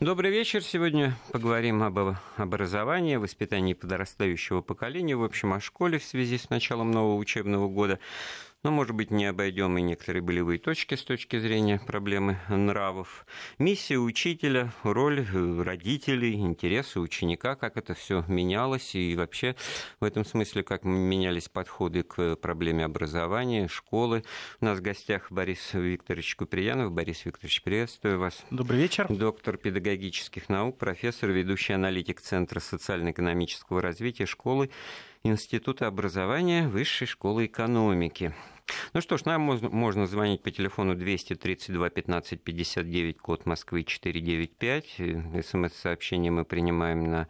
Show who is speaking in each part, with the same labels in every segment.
Speaker 1: Добрый вечер. Сегодня поговорим об образовании, воспитании подрастающего поколения, в общем, о школе в связи с началом нового учебного года. Но, может быть, не обойдем и некоторые болевые точки с точки зрения проблемы нравов. Миссия учителя, роль родителей, интересы ученика, как это все менялось, и вообще в этом смысле, как менялись подходы к проблеме образования, школы. У нас в гостях Борис Викторович Куприянов. Борис Викторович, приветствую вас.
Speaker 2: Добрый вечер.
Speaker 1: Доктор педагогических наук, профессор, ведущий аналитик Центра социально-экономического развития школы Института образования Высшей школы экономики. Ну что ж, нам можно, звонить по телефону 232 15 59, код Москвы 495. СМС-сообщение мы принимаем на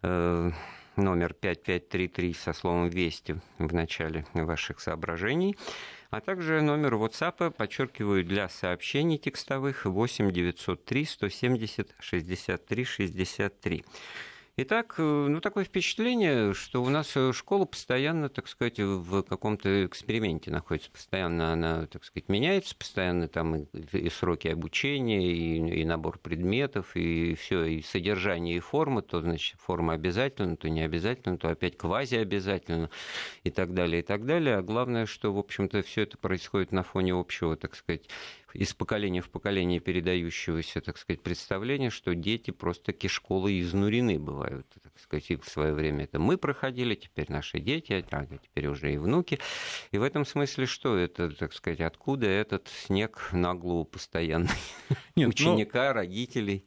Speaker 1: э, номер 5533 со словом «Вести» в начале ваших соображений. А также номер WhatsApp, подчеркиваю, для сообщений текстовых 8 903 170 63 63. Итак, э, ну, такое впечатление, что у нас э, школа постоянно, так сказать, в каком-то эксперименте находится. Постоянно она, так сказать, меняется, постоянно там и, и сроки обучения, и, и набор предметов, и все, и содержание, и форма, то, значит, форма обязательно, то не обязательно, то опять квази обязательно, и так далее, и так далее. А главное, что, в общем-то, все это происходит на фоне общего, так сказать, из поколения в поколение передающегося, так сказать, представления, что дети просто-таки школы изнурены бывают, так сказать, и в свое время это мы проходили, теперь наши дети, а теперь уже и внуки. И в этом смысле что это, так сказать, откуда этот снег на голову постоянный? Нет, ну, Ученика, но... родителей.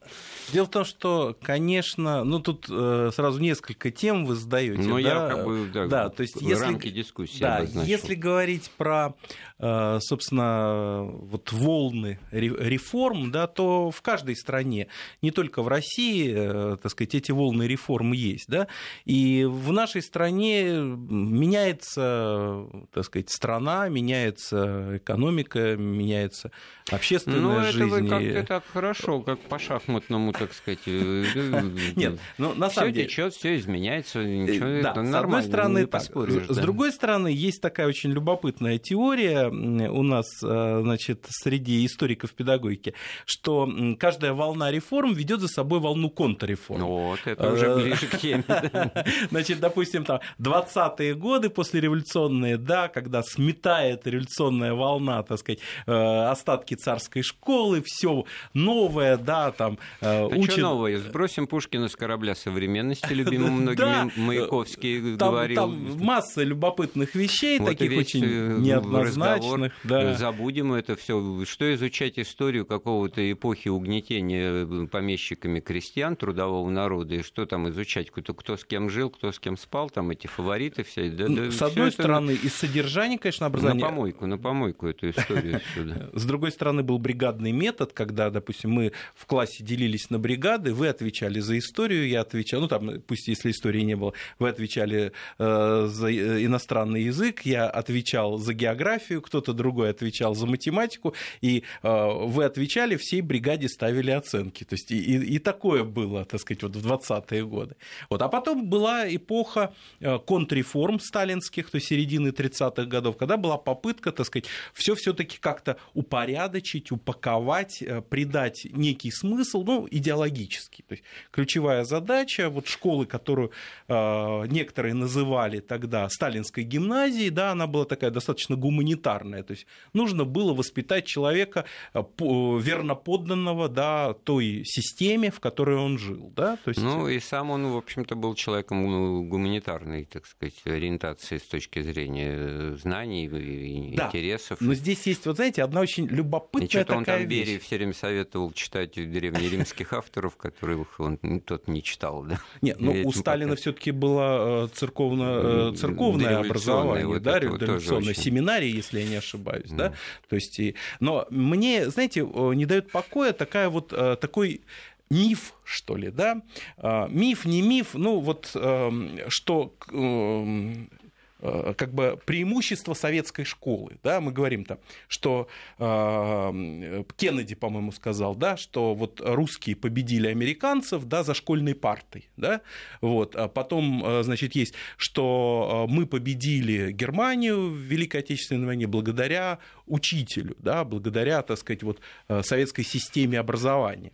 Speaker 2: Дело в том, что, конечно, ну тут э, сразу несколько тем вы задаете.
Speaker 1: Ну, да? я как бы, да,
Speaker 2: да то есть, если,
Speaker 1: рамки дискуссии
Speaker 2: да, Если говорить про, э, собственно, вот волны волны реформ, да, то в каждой стране, не только в России, э, так сказать, эти волны реформ есть. Да, и в нашей стране меняется, так сказать, страна, меняется экономика, меняется общественная ну,
Speaker 1: это
Speaker 2: жизнь.
Speaker 1: Вы как-то так хорошо, как по шахматному, так сказать. Э, э,
Speaker 2: Нет, ну на самом деле...
Speaker 1: Все все изменяется, ничего,
Speaker 2: да, с одной стороны, так, с другой стороны, есть такая очень любопытная теория у нас, значит, среди среди историков педагогики, что каждая волна реформ ведет за собой волну контрреформ.
Speaker 1: Вот, это уже э, ближе к теме.
Speaker 2: Значит, допустим, там 20-е годы послереволюционные, да, когда сметает революционная волна, так сказать, э, остатки царской школы, все новое, да, там
Speaker 1: э, учат... А новое? Сбросим Пушкина с корабля современности, любимым многими Маяковский говорил.
Speaker 2: Там масса любопытных вещей, таких очень неоднозначных.
Speaker 1: Забудем это все, что изучать историю какого-то эпохи угнетения э, помещиками крестьян, трудового народа, и что там изучать, кто, кто с кем жил, кто с кем спал, там эти фавориты все.
Speaker 2: Да, да, с одной стороны, это... из содержания, конечно, образование...
Speaker 1: На помойку, на помойку эту историю сюда.
Speaker 2: С другой стороны, был бригадный метод, когда, допустим, мы в классе делились на бригады, вы отвечали за историю, я отвечал, ну там, пусть если истории не было, вы отвечали э, за э, иностранный язык, я отвечал за географию, кто-то другой отвечал за математику, и и э, вы отвечали, всей бригаде ставили оценки. То есть и, и такое было, так сказать, вот в 20-е годы. Вот. А потом была эпоха э, контрреформ сталинских, то есть середины 30-х годов, когда была попытка, так сказать, все все-таки как-то упорядочить, упаковать, э, придать некий смысл, ну, идеологический. То есть ключевая задача вот школы, которую некоторые называли тогда сталинской гимназией, да, она была такая достаточно гуманитарная. То есть нужно было воспитать человека человека, э, верноподданного да, той системе, в которой он жил. Да?
Speaker 1: То есть... Ну и сам он, в общем-то, был человеком ну, гуманитарной, так сказать, ориентации с точки зрения э, знаний и да. интересов.
Speaker 2: Но здесь есть, вот знаете, одна очень любопытная и такая
Speaker 1: он там
Speaker 2: вещь.
Speaker 1: Берии все время советовал читать древнеримских авторов, которых он тот не читал. Да?
Speaker 2: Нет, ну у Сталина все таки было э, церковно, церковное образование, вот да, революционное, семинария, если я не ошибаюсь. Да? То есть, но мне, знаете, не дает покоя такая вот, э, такой миф, что ли, да? А, миф, не миф, ну вот, эм, что эм, Э, как бы преимущество советской школы. Да? Мы говорим там, что э, Кеннеди, по-моему, сказал, да, что вот русские победили американцев да, за школьной партой. Да? Вот. А потом, э, значит, есть, что э, мы победили Германию в Великой Отечественной войне благодаря учителю, да, благодаря, так сказать, вот, советской системе образования.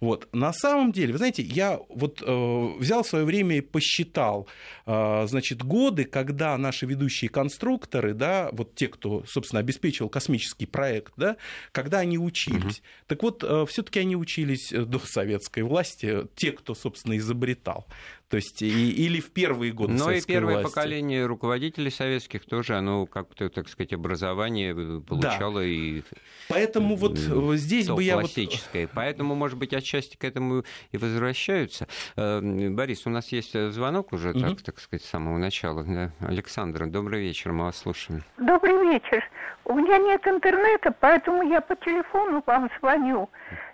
Speaker 2: Вот. На самом деле, вы знаете, я вот э, взял свое время и посчитал, э, значит, годы, когда наши ведущие конструкторы, да, вот те, кто, собственно, обеспечивал космический проект, да, когда они учились. Угу. Так вот, э, все-таки они учились до советской власти, те, кто, собственно, изобретал. То есть и, или в первые годы
Speaker 1: Но
Speaker 2: и
Speaker 1: первое
Speaker 2: власти.
Speaker 1: поколение руководителей советских тоже, оно как-то, так сказать, образование получало да. и...
Speaker 2: Поэтому вот здесь бы я...
Speaker 1: Классическое. Вот... Поэтому, может быть, отчасти к этому и возвращаются. Э, Борис, у нас есть звонок уже, угу. так, так сказать, с самого начала. Да? Александра, добрый вечер, мы вас слушаем.
Speaker 3: Добрый вечер. У меня нет интернета, поэтому я по телефону вам звоню.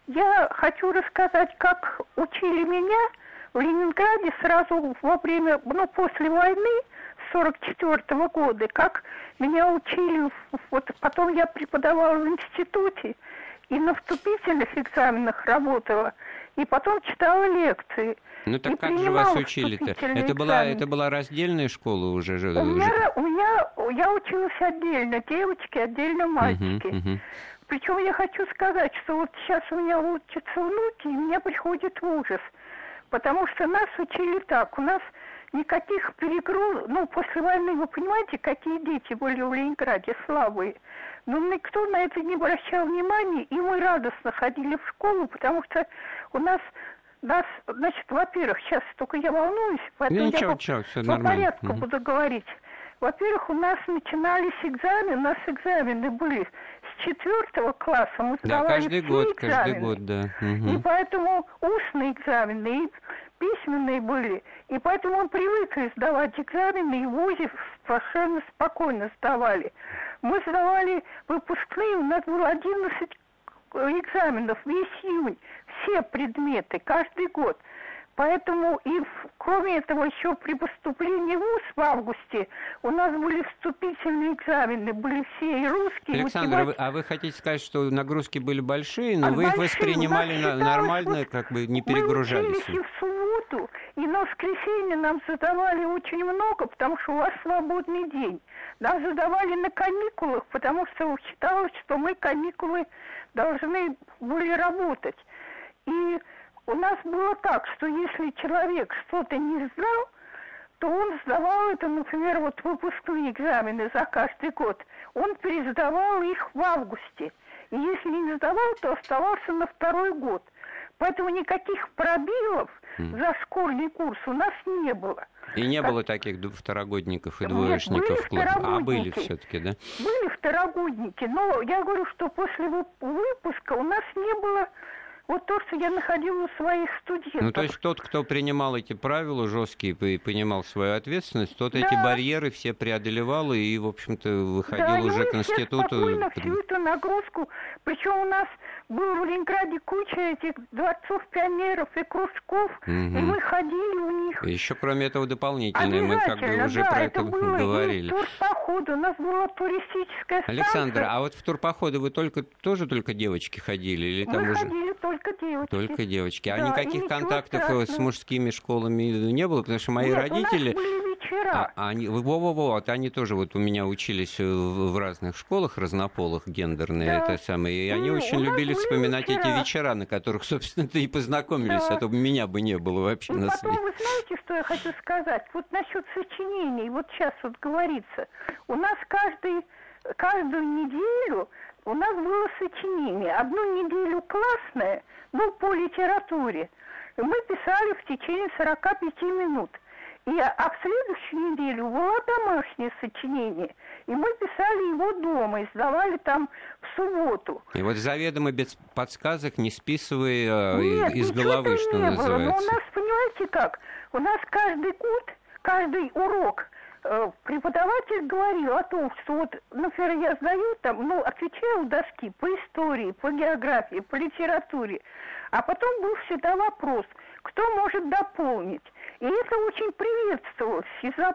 Speaker 3: Я хочу рассказать, как учили меня в Ленинграде сразу во время, ну, после войны, 44 -го года, как меня учили, вот потом я преподавала в институте и на вступительных экзаменах работала, и потом читала лекции.
Speaker 1: Ну так как же вас учили-то? Это была, это была раздельная школа уже?
Speaker 3: У меня, у меня, я училась отдельно, девочки, отдельно мальчики. Uh-huh, uh-huh. Причем я хочу сказать, что вот сейчас у меня учатся внуки, и мне приходит ужас – Потому что нас учили так. У нас никаких перегруз... Ну, после войны, вы понимаете, какие дети были в Ленинграде слабые. Но никто на это не обращал внимания, и мы радостно ходили в школу, потому что у нас нас, значит, во-первых, сейчас только я волнуюсь, поэтому
Speaker 1: ну, ничего,
Speaker 3: я
Speaker 1: ничего,
Speaker 3: по,
Speaker 1: по
Speaker 3: порядку угу. буду говорить. Во-первых, у нас начинались экзамены, у нас экзамены были с четвертого класса, мы
Speaker 1: сдавали да, каждый
Speaker 3: все
Speaker 1: год,
Speaker 3: экзамены.
Speaker 1: каждый год, да. Угу.
Speaker 3: И поэтому устные экзамены, и письменные были. И поэтому мы привыкли сдавать экзамены, и в ВУЗе совершенно спокойно сдавали. Мы сдавали выпускные, у нас было 11 экзаменов весь июнь, все предметы, каждый год – Поэтому и кроме этого еще при поступлении в ВУЗ в августе у нас были вступительные экзамены, были все и русские.
Speaker 1: Александр, математики. а вы хотите сказать, что нагрузки были большие, но а вы большие, их воспринимали на, нормально, вот как бы не перегружались?
Speaker 3: Мы и в субботу, и на воскресенье нам задавали очень много, потому что у вас свободный день. Нам задавали на каникулах, потому что считалось, что мы каникулы должны были работать. И у нас было так, что если человек что-то не сдал, то он сдавал это, например, вот выпускные экзамены за каждый год. Он пересдавал их в августе. И если не сдавал, то оставался на второй год. Поэтому никаких пробилов mm. за школьный курс у нас не было.
Speaker 1: И не как... было таких второгодников и двоечников в классе? А были все-таки, да?
Speaker 3: Были второгодники, но я говорю, что после выпуска у нас не было вот то, что я находила у своих студентов.
Speaker 1: Ну, то есть тот, кто принимал эти правила жесткие и понимал свою ответственность, тот да. эти барьеры все преодолевал и, в общем-то, выходил да, уже к институту.
Speaker 3: спокойно всю эту нагрузку. Причем у нас было в Ленинграде куча этих дворцов пионеров и кружков, угу. и мы ходили у них.
Speaker 1: Еще кроме этого дополнительное, мы как бы уже
Speaker 3: да,
Speaker 1: про
Speaker 3: это,
Speaker 1: это
Speaker 3: было
Speaker 1: говорили.
Speaker 3: И турпоходы, у нас была туристическая станция.
Speaker 1: Александра, а вот в турпоходы вы только тоже только девочки ходили или там
Speaker 3: мы
Speaker 1: уже?
Speaker 3: ходили только девочки.
Speaker 1: Только девочки. А да, никаких контактов страшного. с мужскими школами не было, потому что мои
Speaker 3: Нет,
Speaker 1: родители...
Speaker 3: У нас были вечера.
Speaker 1: А, они, во-во-во, вот они тоже вот у меня учились в разных школах разнополых, гендерные, да. это самое, и они ну, очень любили вспоминать вечера. эти вечера, на которых, собственно-то и познакомились, да. а то меня бы не было вообще
Speaker 3: ну,
Speaker 1: на
Speaker 3: потом,
Speaker 1: свете.
Speaker 3: вы знаете, что я хочу сказать? Вот насчет сочинений, вот сейчас вот говорится, у нас каждый, каждую неделю у нас было сочинение. Одну неделю классное, ну, по литературе. Мы писали в течение 45 минут. И, а в следующую неделю было домашнее сочинение. И мы писали его дома и сдавали там в субботу.
Speaker 1: И вот заведомо без подсказок, не списывая Нет, из головы, что
Speaker 3: не
Speaker 1: называется. Было.
Speaker 3: Но у нас, понимаете как, у нас каждый год, каждый урок э, преподаватель говорил о том, что вот, например, я сдаю там, ну, отвечаю в доски по истории, по географии, по литературе, а потом был всегда вопрос, кто может дополнить. И это очень приветствовалось. И за,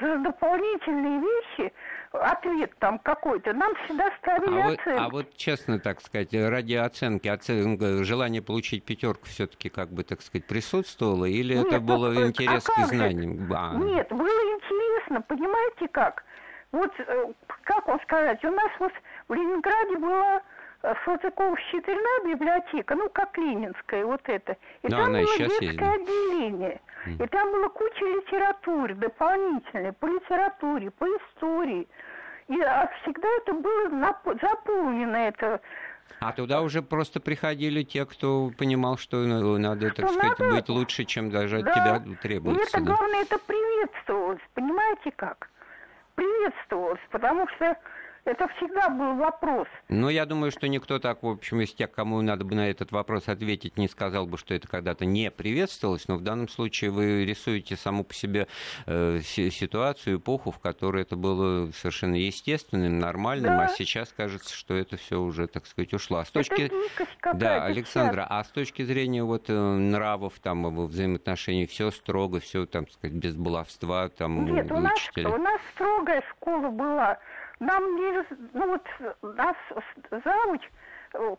Speaker 3: за дополнительные вещи ответ там какой-то, нам всегда ставили
Speaker 1: а
Speaker 3: оценки.
Speaker 1: Вот, а вот честно, так сказать, ради оценки, оценка, желание получить пятерку все-таки, как бы, так сказать, присутствовало, или Нет, это было ну, интерес а к знаниям?
Speaker 3: А. Нет, было интересно, понимаете как? Вот, э, как вам сказать, у нас вот в Ленинграде была Салтыкова-щедрина библиотека, ну, как Ленинская, вот это. И Но там было детское есть, да? отделение. И там была куча литературы дополнительной, по литературе, по истории. И а всегда это было заполнено, это
Speaker 1: а туда уже просто приходили те, кто понимал, что ну, надо, так что сказать, надо... быть лучше, чем даже да. от тебя требуется.
Speaker 3: И это,
Speaker 1: да.
Speaker 3: главное, это приветствовалось, понимаете как? Приветствовалось, потому что это всегда был вопрос.
Speaker 1: Ну, я думаю, что никто так, в общем, из тех, кому надо бы на этот вопрос ответить, не сказал бы, что это когда-то не приветствовалось, но в данном случае вы рисуете саму по себе э, ситуацию, эпоху, в которой это было совершенно естественным, нормальным, да. а сейчас кажется, что это все уже, так сказать, ушло. А с точки... Да, Александра, а с точки зрения вот э, нравов, там, взаимоотношений, все строго, все, там, сказать, без баловства, там,
Speaker 3: Нет, у нас, у нас строгая школа была. Нам не... Ну вот нас завуч,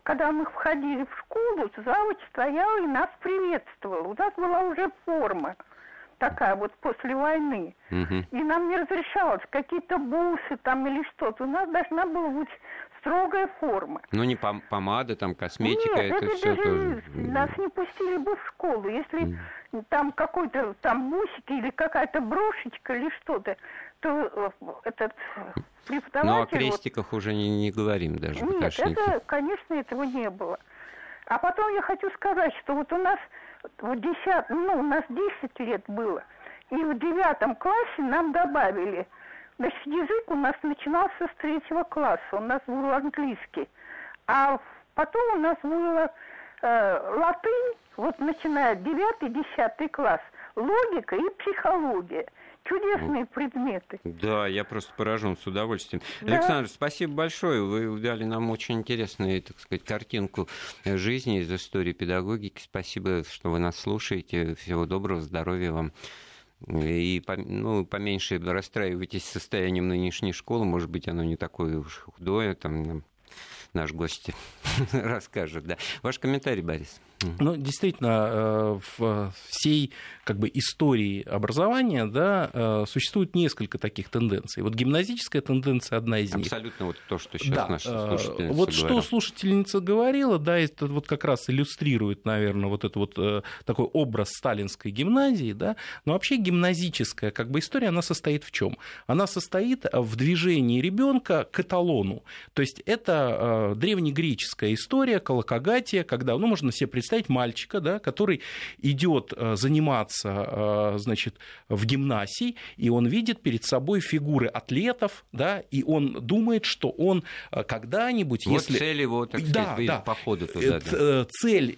Speaker 3: когда мы входили в школу, завуч стоял и нас приветствовал. У нас была уже форма такая вот после войны. Угу. И нам не разрешалось какие-то бусы там или что-то. У нас должна была быть строгая форма.
Speaker 1: Ну, не пом- помада, там, косметика,
Speaker 3: Нет,
Speaker 1: это, это все тоже...
Speaker 3: Нас не пустили бы в школу. Если mm. там какой-то там бусики или какая-то брошечка или что-то, то э, этот преподаватель...
Speaker 1: Ну, о крестиках вот... уже не, не говорим даже.
Speaker 3: Нет, это, конечно, этого не было. А потом я хочу сказать, что вот у нас в 10, ну, у нас 10 лет было, и в девятом классе нам добавили, значит, язык у нас начинался с третьего класса, у нас был английский, а потом у нас было э, латынь, вот начиная девятый, десятый класс, логика и психология – чудесные предметы.
Speaker 1: Да, я просто поражен с удовольствием. Да. Александр, спасибо большое. Вы дали нам очень интересную, так сказать, картинку жизни из истории педагогики. Спасибо, что вы нас слушаете. Всего доброго, здоровья вам. И ну, поменьше расстраивайтесь состоянием нынешней школы. Может быть, оно не такое уж худое. Там наш гость расскажет. Да. Ваш комментарий, Борис.
Speaker 2: Ну, действительно, э, в всей как бы, истории образования да, э, существует несколько таких тенденций. Вот гимназическая тенденция одна из
Speaker 1: них. Абсолютно вот то, что сейчас да. наша э, слушательница
Speaker 2: Вот говорила. что слушательница говорила, да, это вот как раз иллюстрирует, наверное, вот этот вот такой образ сталинской гимназии, да, но вообще гимназическая как бы история, она состоит в чем? Она состоит в движении ребенка к эталону. То есть это древнегреческая история, колокогатия, когда, ну, можно себе представить, представить мальчика, да, который идет э, заниматься э, значит, в гимнасии, и он видит перед собой фигуры атлетов, да, и он думает, что он э, когда-нибудь,
Speaker 1: вот
Speaker 2: если...
Speaker 1: цель его, так сказать, да, да. похода туда.
Speaker 2: Да. Цель,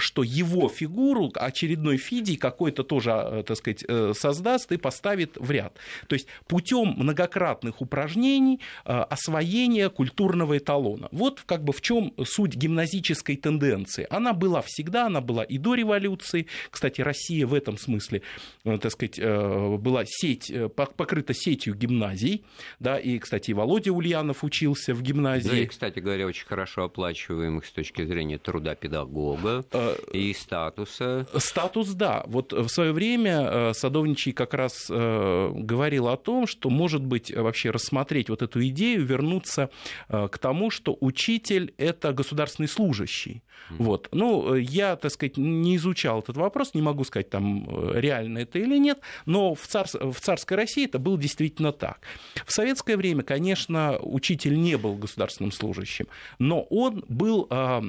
Speaker 2: что его фигуру очередной Фидий какой-то тоже, так сказать, создаст и поставит в ряд. То есть путем многократных упражнений освоения культурного эталона. Вот как бы в чем суть гимназической тенденции. Она была всегда, она была и до революции. Кстати, Россия в этом смысле, э, так сказать, э, была сеть, э, покрыта сетью гимназий, да, и, кстати, Володя Ульянов учился в гимназии. Да,
Speaker 1: и, кстати говоря, очень хорошо оплачиваемых с точки зрения труда педагога и статуса.
Speaker 2: Статус, да. Вот в свое время Садовничий как раз говорил о том, что, может быть, вообще рассмотреть вот эту идею, вернуться к тому, что учитель – это государственный служащий. Вот. Ну, я, так сказать, не изучал этот вопрос, не могу сказать, там, э, реально это или нет, но в, цар... в царской России это было действительно так. В советское время, конечно, учитель не был государственным служащим, но он был э,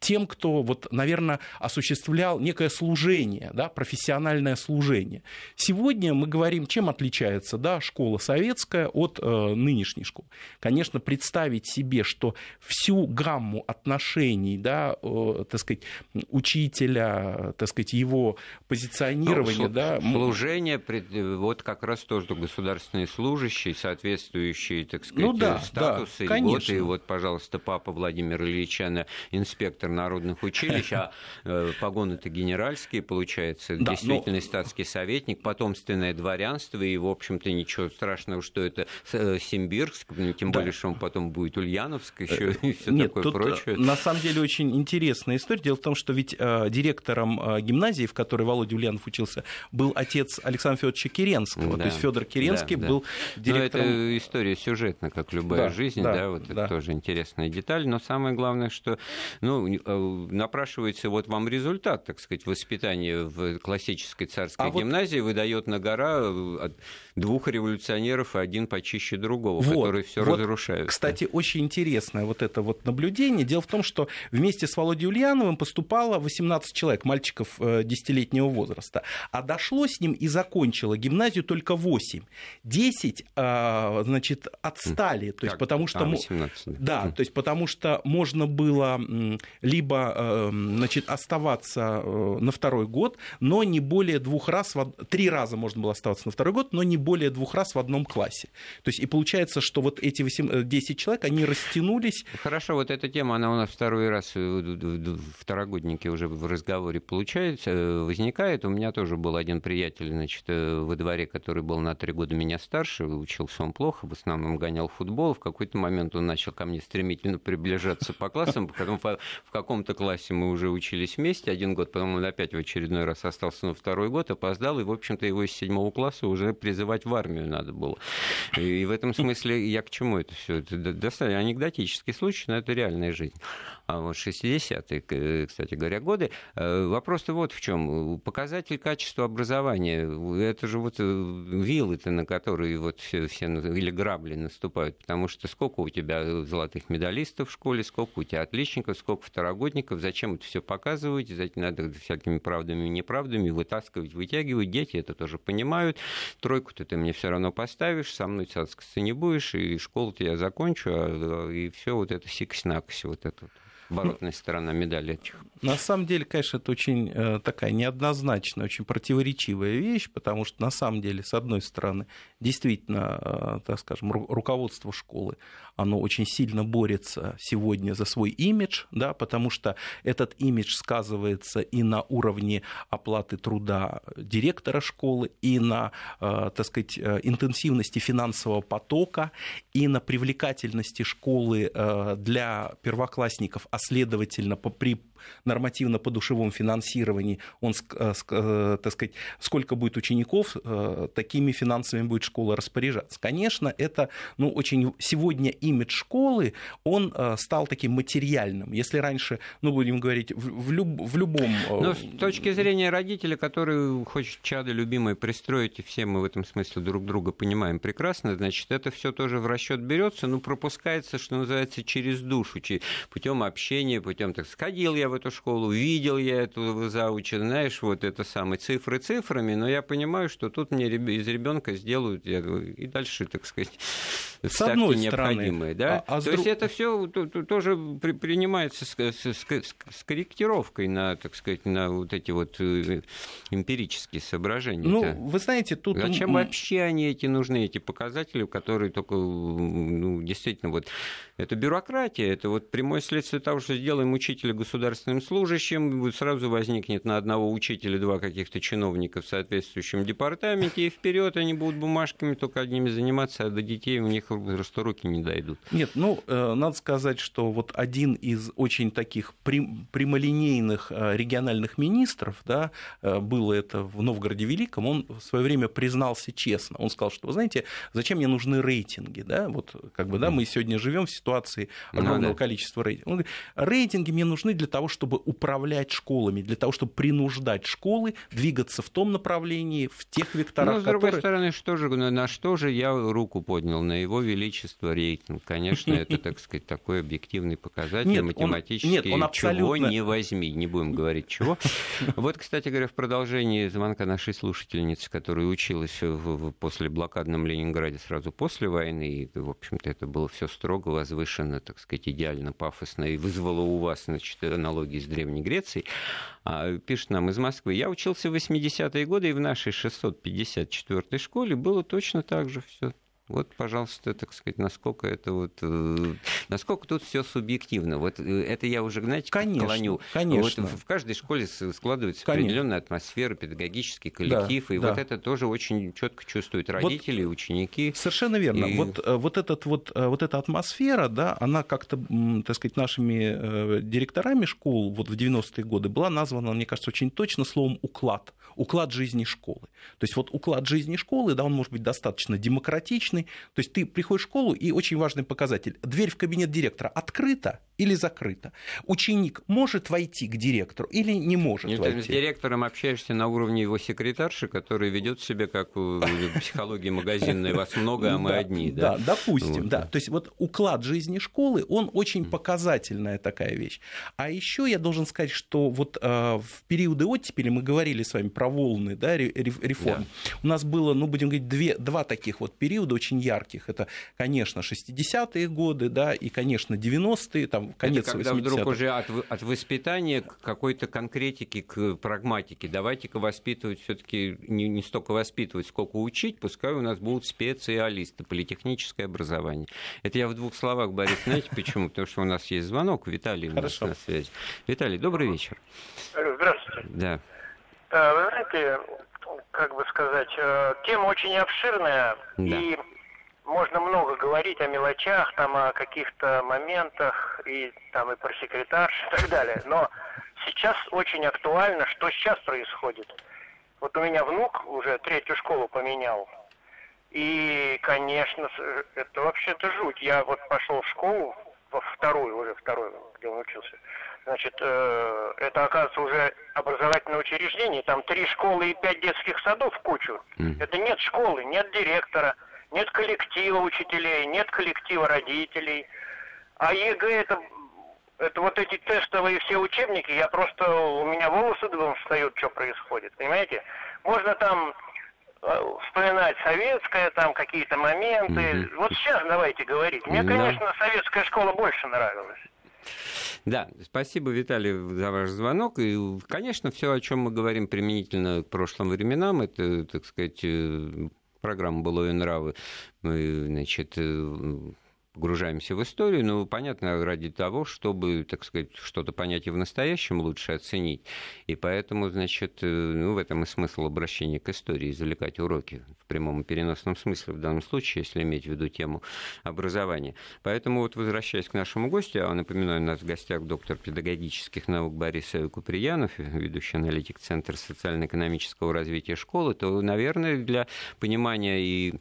Speaker 2: тем, кто, вот, наверное, осуществлял некое служение, да, профессиональное служение. Сегодня мы говорим, чем отличается да, школа советская от э, нынешней школы. Конечно, представить себе, что всю гамму отношений, да, э, так сказать, учителя, так сказать, его позиционирование,
Speaker 1: ну,
Speaker 2: да.
Speaker 1: Служение, вот как раз тоже государственные служащие, соответствующие, так сказать, ну, да, статусы, да, конечно. и вот, пожалуйста, папа Владимир Ильича, инспектор народных училищ, а э, погоны-то генеральские, получается, да, действительно но... статский советник, потомственное дворянство, и, в общем-то, ничего страшного, что это э, Симбирск, ну, тем да. более, что он потом будет Ульяновск еще и все такое прочее.
Speaker 2: На самом деле очень интересная история. Дело в том, что ведь э, директором э, гимназии, в которой Володя Ульянов учился, был отец Александра Федоровича Керенского. Да. То есть Федор Керенский да, был да. директором.
Speaker 1: Но это история сюжетная, как любая да, жизнь, да, да вот да. это тоже интересная деталь. Но самое главное, что ну, э, напрашивается вот вам результат, так сказать, воспитания в классической царской а гимназии вот... выдает на гора э, двух революционеров, один почище другого, вот, которые все вот, разрушают.
Speaker 2: Кстати, очень интересное вот это вот наблюдение. Дело в том, что вместе с Володей Ульяновым поступало 18 человек, мальчиков э, десятилетнего возраста. А дошло с ним и закончило гимназию только 8. 10, а, значит, отстали. То есть, как? потому что... А, 18, да. да, то есть потому что можно было либо э, значит, оставаться э, на второй год, но не более двух раз, три раза можно было оставаться на второй год, но не более двух раз в одном классе. То есть и получается, что вот эти 8, 10 э, человек, они растянулись.
Speaker 1: Хорошо, вот эта тема, она у нас второй раз, второгодники уже в разговоре получается, возникает. У меня тоже был один приятель, значит, во дворе, который был на три года меня старше, учился он плохо, в основном гонял футбол. В какой-то момент он начал ко мне стремительно приближаться по классам, потом в каком-то классе мы уже учились вместе один год, потом он опять в очередной раз остался на второй год, опоздал, и, в общем-то, его из седьмого класса уже призывать в армию надо было. И в этом смысле я к чему это все? Это достаточно анекдотический случай, но это реальная жизнь. А вот 60-е, кстати говоря, годы. Э, вопрос-то вот в чем. Показатель качества образования. Это же вот э, вилы-то, на которые вот все, все или грабли наступают. Потому что сколько у тебя золотых медалистов в школе, сколько у тебя отличников, сколько второгодников, зачем это все показывать, надо всякими правдами и неправдами вытаскивать, вытягивать. Дети это тоже понимают. Тройку-то ты мне все равно поставишь, со мной цацкаться не будешь, и школу-то я закончу, а, и все вот это сикось-накось, вот это вот оборотная сторона медали.
Speaker 2: На самом деле, конечно, это очень э, такая неоднозначная, очень противоречивая вещь, потому что, на самом деле, с одной стороны, действительно, э, так скажем, руководство школы, оно очень сильно борется сегодня за свой имидж, да, потому что этот имидж сказывается и на уровне оплаты труда директора школы, и на, э, так сказать, интенсивности финансового потока, и на привлекательности школы для первоклассников, а следовательно, при нормативно-подушевом финансировании, он, э, э, так сказать, сколько будет учеников, э, такими финансами будет школа распоряжаться. Конечно, это ну, очень сегодня имидж школы, он стал таким материальным. Если раньше, ну, будем говорить, в, в, люб, в любом...
Speaker 1: Но с точки зрения родителя, который хочет чадо любимое пристроить, и все мы в этом смысле друг друга понимаем прекрасно, значит, это все тоже в расчет берется, но пропускается, что называется, через душу, путем общения, путем, так сходил я в эту школу, видел я эту зауча, знаешь, вот это самое, цифры цифрами, но я понимаю, что тут мне из ребенка сделают и дальше, так сказать, с одной необходимые. Стороны, да? а, а То друг... есть это все тоже принимается с, с, с, с корректировкой на, так сказать, на вот эти вот э, эмпирические соображения.
Speaker 2: Ну, вы знаете, тут...
Speaker 1: Зачем вообще они эти нужны, эти показатели, которые только, ну, действительно, вот это бюрократия, это вот прямое следствие того, что сделаем учителя государственным служащим, сразу возникнет на одного учителя два каких-то чиновника в соответствующем департаменте, и вперед они будут бумажками только одними заниматься, а до детей у них просто руки не дойдут.
Speaker 2: Нет, ну, э, надо сказать, что вот один из очень таких прямолинейных э, региональных министров, да, э, было это в Новгороде Великом, он в свое время признался честно. Он сказал, что, вы знаете, зачем мне нужны рейтинги, да, вот как бы, да, мы сегодня живем в ситуации, ситуации ну огромного ну, да. количества рейтингов. Он говорит, рейтинги мне нужны для того, чтобы управлять школами, для того, чтобы принуждать школы двигаться в том направлении, в тех векторах,
Speaker 1: Но, с другой которые... стороны, что же, на что же я руку поднял? На его величество рейтинг. Конечно, это, так сказать, такой объективный показатель нет, математический. Он, нет, он абсолютно... Чего не возьми, не будем говорить чего. Вот, кстати говоря, в продолжении звонка нашей слушательницы, которая училась в, после блокадном Ленинграде сразу после войны, и, в общем-то, это было все строго возвышено, так сказать, идеально, пафосно, и вызвало у вас, значит, аналогии с Древней Грецией. А, пишет нам из Москвы. Я учился в 80-е годы, и в нашей 654-й школе было точно так же все. Вот, пожалуйста, так сказать, насколько это вот, э, насколько тут все субъективно. Вот э, это я уже, знаете,
Speaker 2: конечно,
Speaker 1: клоню.
Speaker 2: Конечно.
Speaker 1: Вот в каждой школе складывается конечно. определенная атмосфера, педагогический коллектив, да, и да. вот это тоже очень четко чувствуют родители, вот, ученики.
Speaker 2: Совершенно верно. И... Вот, э, вот, этот, вот, вот эта атмосфера, да, она как-то, так сказать, нашими директорами школ вот в 90-е годы была названа, мне кажется, очень точно словом «уклад» уклад жизни школы. То есть вот уклад жизни школы, да, он может быть достаточно демократичный. То есть ты приходишь в школу, и очень важный показатель. Дверь в кабинет директора открыта или закрыта. Ученик может войти к директору или не может Нет, войти.
Speaker 1: С директором общаешься на уровне его секретарши, который ведет себя как в психологии магазинной. Вас много, а мы одни.
Speaker 2: Да, да допустим. Да. То есть вот уклад жизни школы, он очень показательная такая вещь. А еще я должен сказать, что вот э, в периоды оттепели мы говорили с вами про волны да, реформ. Да. У нас было, ну, будем говорить, две, два таких вот периода очень ярких. Это, конечно, 60-е годы, да, и, конечно, 90-е, там, конец
Speaker 1: Это когда
Speaker 2: 80-х.
Speaker 1: вдруг уже от, от воспитания к какой-то конкретике, к прагматике. Давайте-ка воспитывать все таки не, не столько воспитывать, сколько учить, пускай у нас будут специалисты, политехническое образование. Это я в двух словах, Борис, знаете почему? Потому что у нас есть звонок, Виталий у нас на связи. Виталий, добрый вечер.
Speaker 4: Здравствуйте.
Speaker 1: Да.
Speaker 4: Э, вы знаете, как бы сказать, э, тема очень обширная, да. и можно много говорить о мелочах, там, о каких-то моментах, и там и про секретарш и так далее. Но сейчас очень актуально, что сейчас происходит. Вот у меня внук уже третью школу поменял. И, конечно, это вообще-то жуть. Я вот пошел в школу, во вторую, уже вторую, где он учился. Значит, э, это, оказывается, уже образовательное учреждение, там три школы и пять детских садов в кучу. Mm. Это нет школы, нет директора, нет коллектива учителей, нет коллектива родителей. А ЕГЭ это, это вот эти тестовые все учебники, я просто, у меня волосы дыбом встают, что происходит, понимаете? Можно там э, вспоминать советское, там какие-то моменты. Mm-hmm. Вот сейчас давайте говорить. Мне, mm-hmm. конечно, советская школа больше нравилась.
Speaker 1: Да, спасибо, Виталий, за ваш звонок. И, конечно, все, о чем мы говорим применительно к прошлым временам, это, так сказать, э, программа «Былое нравы», мы, значит, э, погружаемся в историю, но понятно, ради того, чтобы, так сказать, что-то понять и в настоящем лучше оценить. И поэтому, значит, э, ну, в этом и смысл обращения к истории, извлекать уроки в прямом и переносном смысле в данном случае, если иметь в виду тему образования. Поэтому вот возвращаясь к нашему гостю, я напоминаю, у нас в гостях доктор педагогических наук Борис Куприянов, ведущий аналитик Центра социально-экономического развития школы, то, наверное, для понимания и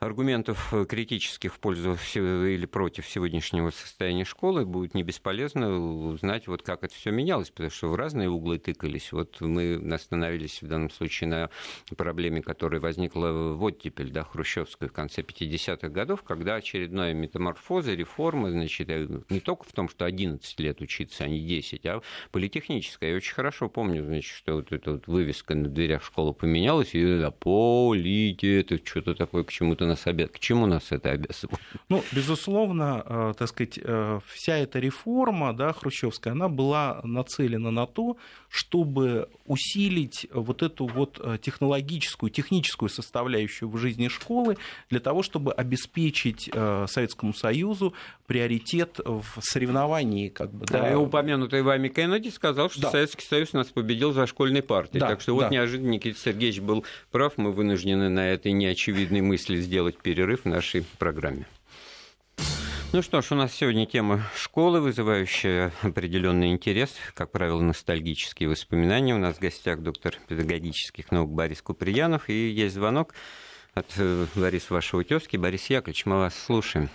Speaker 1: аргументов э, критических в пользу или против сегодняшнего состояния школы будет не бесполезно узнать, вот как это все менялось, потому что в разные углы тыкались. Вот мы остановились в данном случае на проблеме, которая возникла в оттепель, да, хрущевской в конце 50-х годов, когда очередная метаморфоза, реформа, значит, э, не только в том, что 11 лет учиться, а не 10, а политехническая. Я очень хорошо помню, значит, что вот эта вот вывеска на дверях школы поменялась, и да, полите, это что-то такое к чему-то нас обязывает? К чему нас это обязывает?
Speaker 2: Ну, безусловно, э, так сказать, э, вся эта реформа да, хрущевская, она была нацелена на то, чтобы усилить вот эту вот э, технологическую, техническую составляющую в жизни школы для того, чтобы обеспечить Советскому Союзу приоритет в соревновании. Как бы,
Speaker 1: да. Да, и упомянутый вами Кеннеди сказал, что да. Советский Союз нас победил за школьной партией. Да, так что да. вот неожиданно Никита Сергеевич был прав, мы вынуждены на этой неочевидной мысли сделать сделать перерыв в нашей программе. Ну что ж, у нас сегодня тема школы, вызывающая определенный интерес, как правило, ностальгические воспоминания. У нас в гостях доктор педагогических наук Борис Куприянов, и есть звонок от э, Бориса вашего тезки. Борис Яковлевич, мы вас слушаем.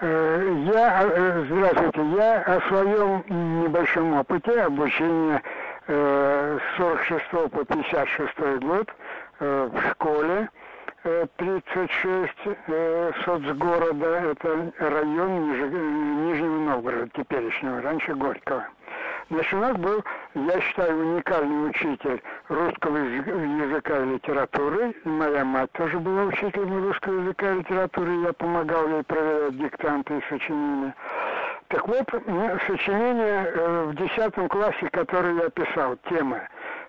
Speaker 5: Э, я, э, здравствуйте, я о своем небольшом опыте обучения с 46 по 56 год в школе 36 э, соцгорода, это район Ниж... Нижнего Новгорода, теперешнего, раньше Горького. Значит, у нас был, я считаю, уникальный учитель русского языка и литературы. И моя мать тоже была учителем русского языка и литературы. Я помогал ей проверять диктанты и сочинения. Так вот, сочинение э, в 10 классе, которое я писал, тема.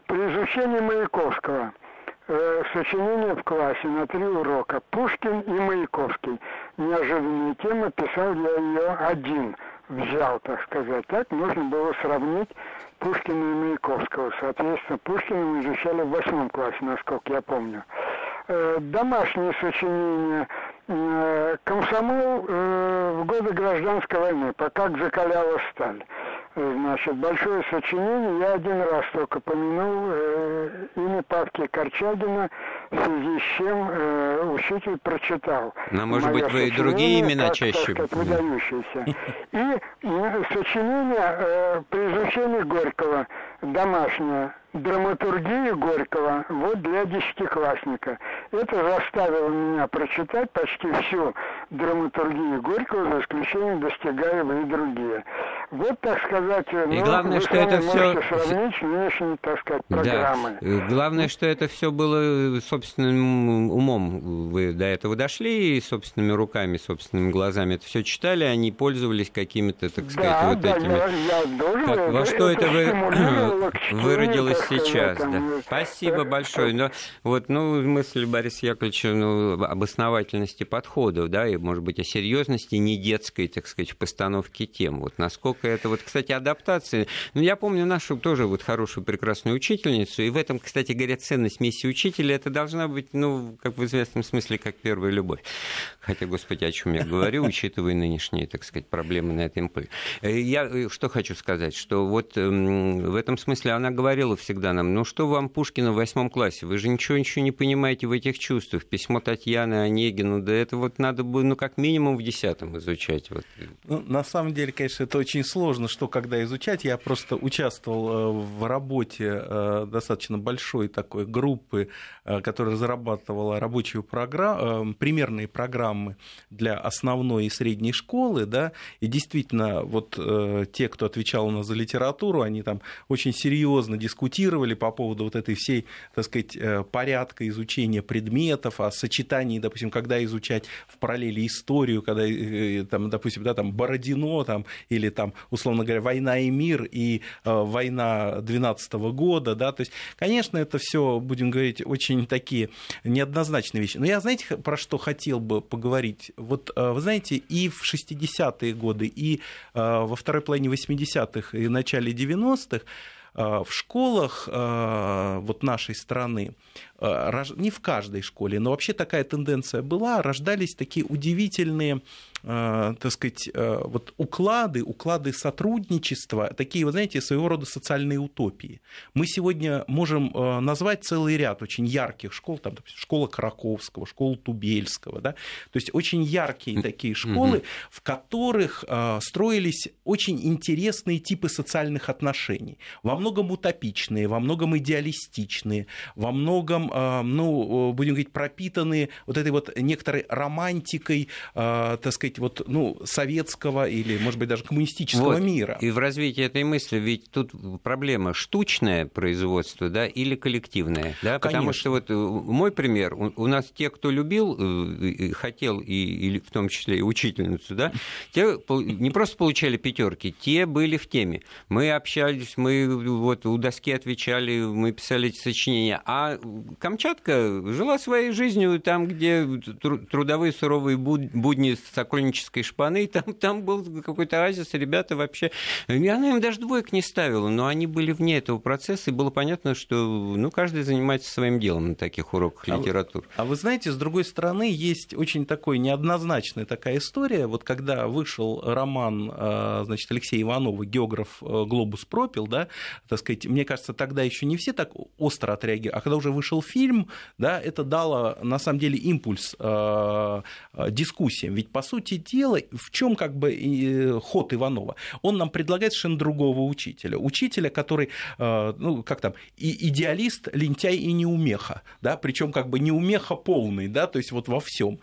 Speaker 5: При изучении Маяковского э, сочинение в классе на три урока. Пушкин и Маяковский. Неожиданная тема, писал я ее один – взял, так сказать. Так можно было сравнить Пушкина и Маяковского. Соответственно, Пушкина мы изучали в восьмом классе, насколько я помню. Э, домашние сочинения э, «Комсомол в годы гражданской войны», «Пока закаляла сталь». Значит, большое сочинение. Я один раз только помянул э, имя Павки Корчагина, в связи с чем э, учитель прочитал.
Speaker 1: Но, может быть, вы и другие имена
Speaker 5: как,
Speaker 1: чаще?
Speaker 5: Так сказать, выдающиеся. И э, сочинение э, при изучении Горького, домашнее, драматургию Горького вот для десятиклассника. Это заставило меня прочитать почти всю драматургию Горького, за исключением Достигаева и другие. Вот, так сказать,
Speaker 1: и ну, главное, что это все...
Speaker 5: сравнить внешние, так сказать, программы.
Speaker 1: Да. Главное, что это все было собственным умом. Вы до этого дошли, и собственными руками, собственными глазами это все читали, они пользовались какими-то, так сказать,
Speaker 5: да,
Speaker 1: вот
Speaker 5: да,
Speaker 1: этими...
Speaker 5: Я, я должен,
Speaker 1: как, во что это,
Speaker 5: это
Speaker 1: вы выродилось сейчас? Да. Спасибо большое. Но вот, ну, мысль Бориса Яковлевича ну, об основательности подходов, да, и, может быть, о серьезности не детской, так сказать, постановки тем. Вот насколько это, вот, кстати, адаптация. Ну, я помню нашу тоже вот хорошую, прекрасную учительницу, и в этом, кстати говоря, ценность миссии учителя, это должна быть, ну, как в известном смысле, как первая любовь. Хотя, господи, о чем я говорю, учитывая нынешние, так сказать, проблемы на этом МП. Э, я э, что хочу сказать, что вот эм, в этом смысле она говорила всегда нам, ну, что вам Пушкина в восьмом классе? Вы же ничего, ничего не понимаете в этих чувствах. Письмо Татьяны Онегину, да это вот надо бы, ну, как минимум в десятом изучать. Вот.
Speaker 2: Ну, на самом деле, конечно, это очень сложно, что когда изучать. Я просто участвовал э, в работе э, достаточно большой такой группы, э, которая разрабатывала рабочую программу, примерные программы для основной и средней школы, да, и действительно, вот те, кто отвечал у нас за литературу, они там очень серьезно дискутировали по поводу вот этой всей, так сказать, э, порядка изучения предметов, о сочетании, допустим, когда изучать в параллели историю, когда, э, там, допустим, да, там Бородино, там, или там, условно говоря, «Война и мир» и э, «Война 12 года», да, то есть, конечно, это все, будем говорить, очень такие неоднозначные вещи. Но я, знаете, про что хотел бы поговорить? Вот, вы знаете, и в 60-е годы, и во второй половине 80-х и начале 90-х в школах вот нашей страны Э, не в каждой школе, но вообще такая тенденция была, рождались такие удивительные э, так сказать, э, вот уклады, уклады сотрудничества, такие, вы знаете, своего рода социальные утопии. Мы сегодня можем назвать целый ряд очень ярких школ, там, допустим, школа Караковского, школа Тубельского, да, то есть очень яркие такие школы, в которых строились очень интересные типы социальных отношений, во многом утопичные, во многом идеалистичные, во многом ну, будем говорить, пропитаны вот этой вот некоторой романтикой, так сказать, вот, ну, советского или, может быть, даже коммунистического
Speaker 1: вот.
Speaker 2: мира.
Speaker 1: И в развитии этой мысли ведь тут проблема штучное производство, да, или коллективное, да, потому Конечно. что вот э, мой пример, у нас те, кто любил, э, хотел, и, и в том числе и учительницу, да, те не просто получали пятерки, те были в теме. Мы общались, мы вот у доски отвечали, мы писали эти сочинения, а Камчатка жила своей жизнью там, где трудовые суровые будни сокольнической шпаны, там, там был какой-то оазис, ребята вообще... И она им даже двоек не ставила, но они были вне этого процесса, и было понятно, что ну, каждый занимается своим делом на таких уроках а литературы.
Speaker 2: А, а вы знаете, с другой стороны, есть очень такой неоднозначная такая история. Вот когда вышел роман а, значит, Алексея Иванова «Географ э, глобус пропил», да, так сказать, мне кажется, тогда еще не все так остро отреагировали, а когда уже вышел фильм, да, это дало на самом деле импульс э, э, дискуссиям. Ведь по сути сути дела, в чем как бы ход Иванова? Он нам предлагает совершенно другого учителя. Учителя, который, ну, как там, идеалист, лентяй и неумеха, да, причем как бы неумеха полный, да, то есть вот во всем.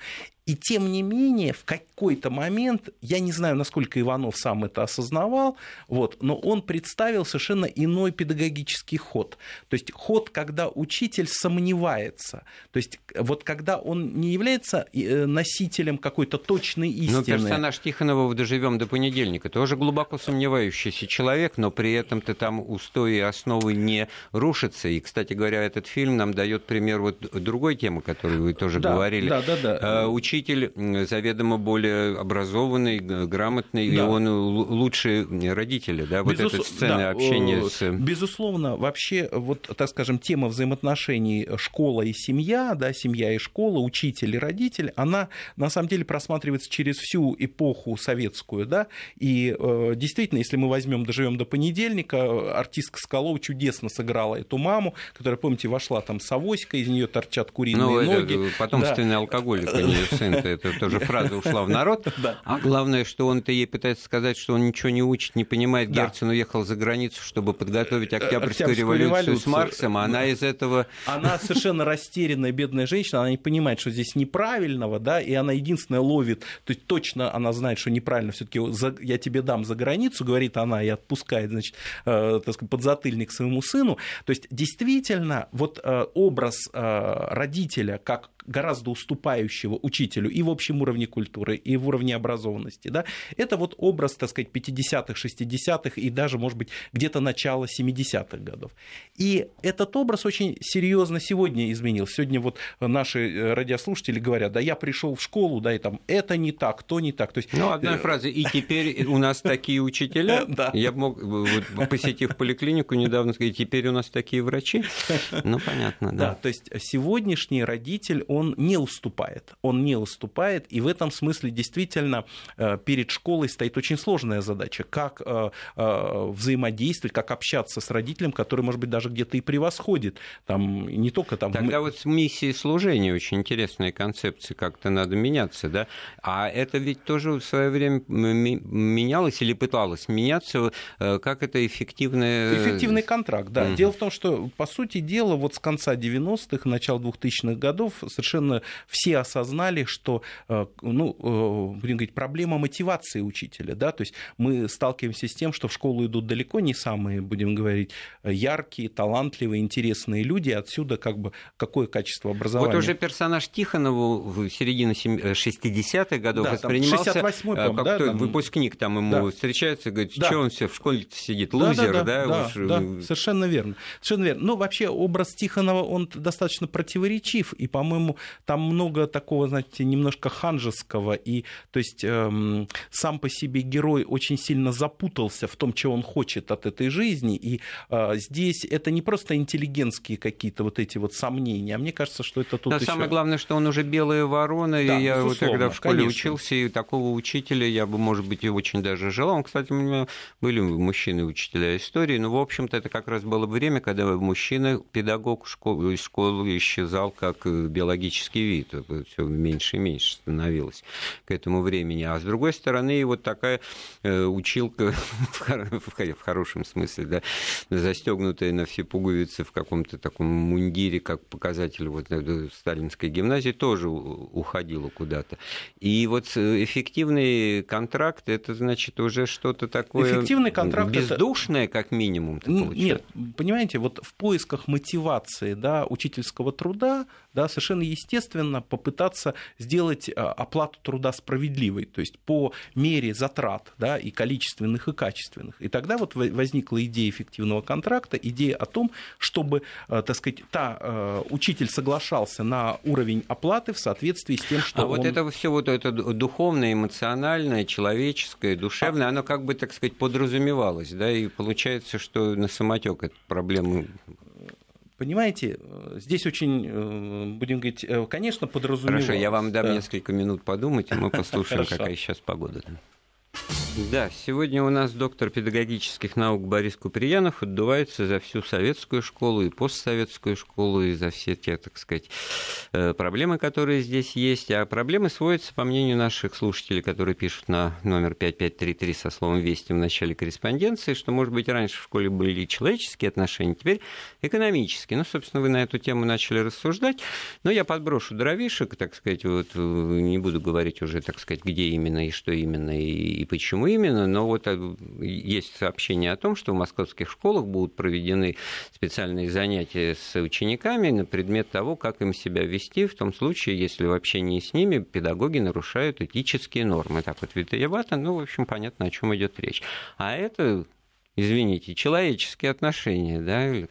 Speaker 2: И тем не менее, в какой-то момент, я не знаю, насколько Иванов сам это осознавал, вот, но он представил совершенно иной педагогический ход. То есть ход, когда учитель сомневается. То есть вот когда он не является э, носителем какой-то точной истины. Но
Speaker 1: персонаж Тихонова «Доживем до понедельника» тоже глубоко сомневающийся человек, но при этом ты там устои и основы не рушатся. И, кстати говоря, этот фильм нам дает пример вот другой темы, которую вы тоже
Speaker 2: да,
Speaker 1: говорили.
Speaker 2: Да, да, да.
Speaker 1: Учитель учитель заведомо более образованный, грамотный, да. и он лучше родителя, да, вот Безус... эта сцена да, общения с...
Speaker 2: Безусловно, вообще, вот, так скажем, тема взаимоотношений школа и семья, да, семья и школа, учитель и родитель, она на самом деле просматривается через всю эпоху советскую, да, и э, действительно, если мы возьмем, доживем до понедельника, артистка Скалова чудесно сыграла эту маму, которая, помните, вошла там с авоськой, из нее торчат куриные ну, ноги.
Speaker 1: Это потомственный да. алкоголик у сын это тоже фраза ушла в народ. А главное, что он-то ей пытается сказать, что он ничего не учит, не понимает. Герцен уехал за границу, чтобы подготовить Октябрьскую революцию с Марксом, а она из этого...
Speaker 2: Она совершенно растерянная, бедная женщина, она не понимает, что здесь неправильного, да, и она единственная ловит, то есть точно она знает, что неправильно, все таки я тебе дам за границу, говорит она, и отпускает, значит, э, так сказать, подзатыльник своему сыну. То есть действительно вот э, образ э, родителя как гораздо уступающего учителю и в общем уровне культуры, и в уровне образованности. Да? Это вот образ, так сказать, 50-х, 60-х и даже, может быть, где-то начало 70-х годов. И этот образ очень серьезно сегодня изменился. Сегодня вот наши э, радиослушатели говорят, да я пришел в школу, да, и там это не так, то не так. То есть...
Speaker 1: Ну, одна э, фраза, и теперь у нас такие учителя. Я мог, посетив поликлинику недавно, сказать, теперь у нас такие врачи. Ну, понятно, да.
Speaker 2: Да, то есть сегодняшний родитель, он не уступает. Он не уступает, и в этом смысле действительно э, перед школой стоит очень сложная задача, как э, э, взаимодействовать, как общаться с родителем, который, может быть, даже где-то и превосходит. Там, не только там...
Speaker 1: Тогда вот с миссией служения очень интересная концепция, как-то надо меняться, да? А это ведь тоже в свое время менялось или пыталось меняться, как это эффективное...
Speaker 2: Эффективный контракт, да. Mm-hmm. Дело в том, что, по сути дела, вот с конца 90-х, начала 2000-х годов совершенно все осознали, что, э, ну, э, будем говорить, проблема мотивации учителя, да, то есть мы сталкиваемся с тем, что в школу идут далеко не самые, будем говорить, яркие, талантливые, интересные люди, отсюда как бы какое качество образования.
Speaker 1: Вот уже персонаж Тихонову в середине 60-х э, годов да, воспринимался как да, там... выпускник, там ему да. встречается, говорит, да. что он все в школе сидит, лузер, да?
Speaker 2: Да, да, да, уж... да, совершенно верно. Совершенно верно. Ну, вообще, образ Тихонова, он достаточно противоречив, и, по-моему, там много такого, знаете, немножко ханжеского, и то есть эм, сам по себе герой очень сильно запутался в том, чего он хочет от этой жизни, и э, здесь это не просто интеллигентские какие-то вот эти вот сомнения, а мне кажется, что это тут
Speaker 1: Но
Speaker 2: еще...
Speaker 1: самое главное, что он уже белая ворона, да, и я вот тогда в школе конечно. учился, и такого учителя я бы, может быть, и очень даже желал. Кстати, у меня были мужчины-учителя истории, но, в общем-то, это как раз было время, когда мужчина, педагог школы, из школы исчезал как биологический вид, все меньше и меньше становилось к этому времени. А с другой стороны, вот такая э, училка в хорошем смысле, да, застегнутая на все пуговицы в каком-то таком мундире, как показатель вот сталинской гимназии, тоже уходила куда-то. И вот эффективный контракт, это значит уже что-то такое
Speaker 2: эффективный контракт
Speaker 1: бездушное, это... как минимум.
Speaker 2: Нет, понимаете, вот в поисках мотивации да, учительского труда да, совершенно естественно попытаться сделать а, оплату труда справедливой, то есть по мере затрат да, и количественных, и качественных. И тогда вот возникла идея эффективного контракта, идея о том, чтобы, а, так сказать, та, а, учитель соглашался на уровень оплаты в соответствии с тем, что
Speaker 1: А
Speaker 2: он...
Speaker 1: вот это все вот это духовное, эмоциональное, человеческое, душевное, оно как бы, так сказать, подразумевалось, да, и получается, что на самотек эту проблему
Speaker 2: Понимаете, здесь очень, э, будем говорить, э, конечно, подразумевалось.
Speaker 1: Хорошо, я вам дам да. несколько минут подумать, и мы послушаем, какая сейчас погода. Да, сегодня у нас доктор педагогических наук Борис Куприянов отдувается за всю советскую школу и постсоветскую школу, и за все те, так сказать, э, проблемы, которые здесь есть. А проблемы сводятся, по мнению наших слушателей, которые пишут на номер 5533 со словом «Вести» в начале корреспонденции, что, может быть, раньше в школе были человеческие отношения, теперь экономические. Ну, собственно, вы на эту тему начали рассуждать, но я подброшу дровишек, так сказать, вот э, не буду говорить уже, так сказать, где именно и что именно и, и почему именно, но вот э, есть сообщение о том, что в московских школах будут проведены специальные занятия с учениками на предмет того, как им себя вести в том случае, если в общении с ними педагоги нарушают этические нормы. Так вот, витаевато, ну, в общем, понятно, о чем идет речь. А это извините, человеческие отношения, да,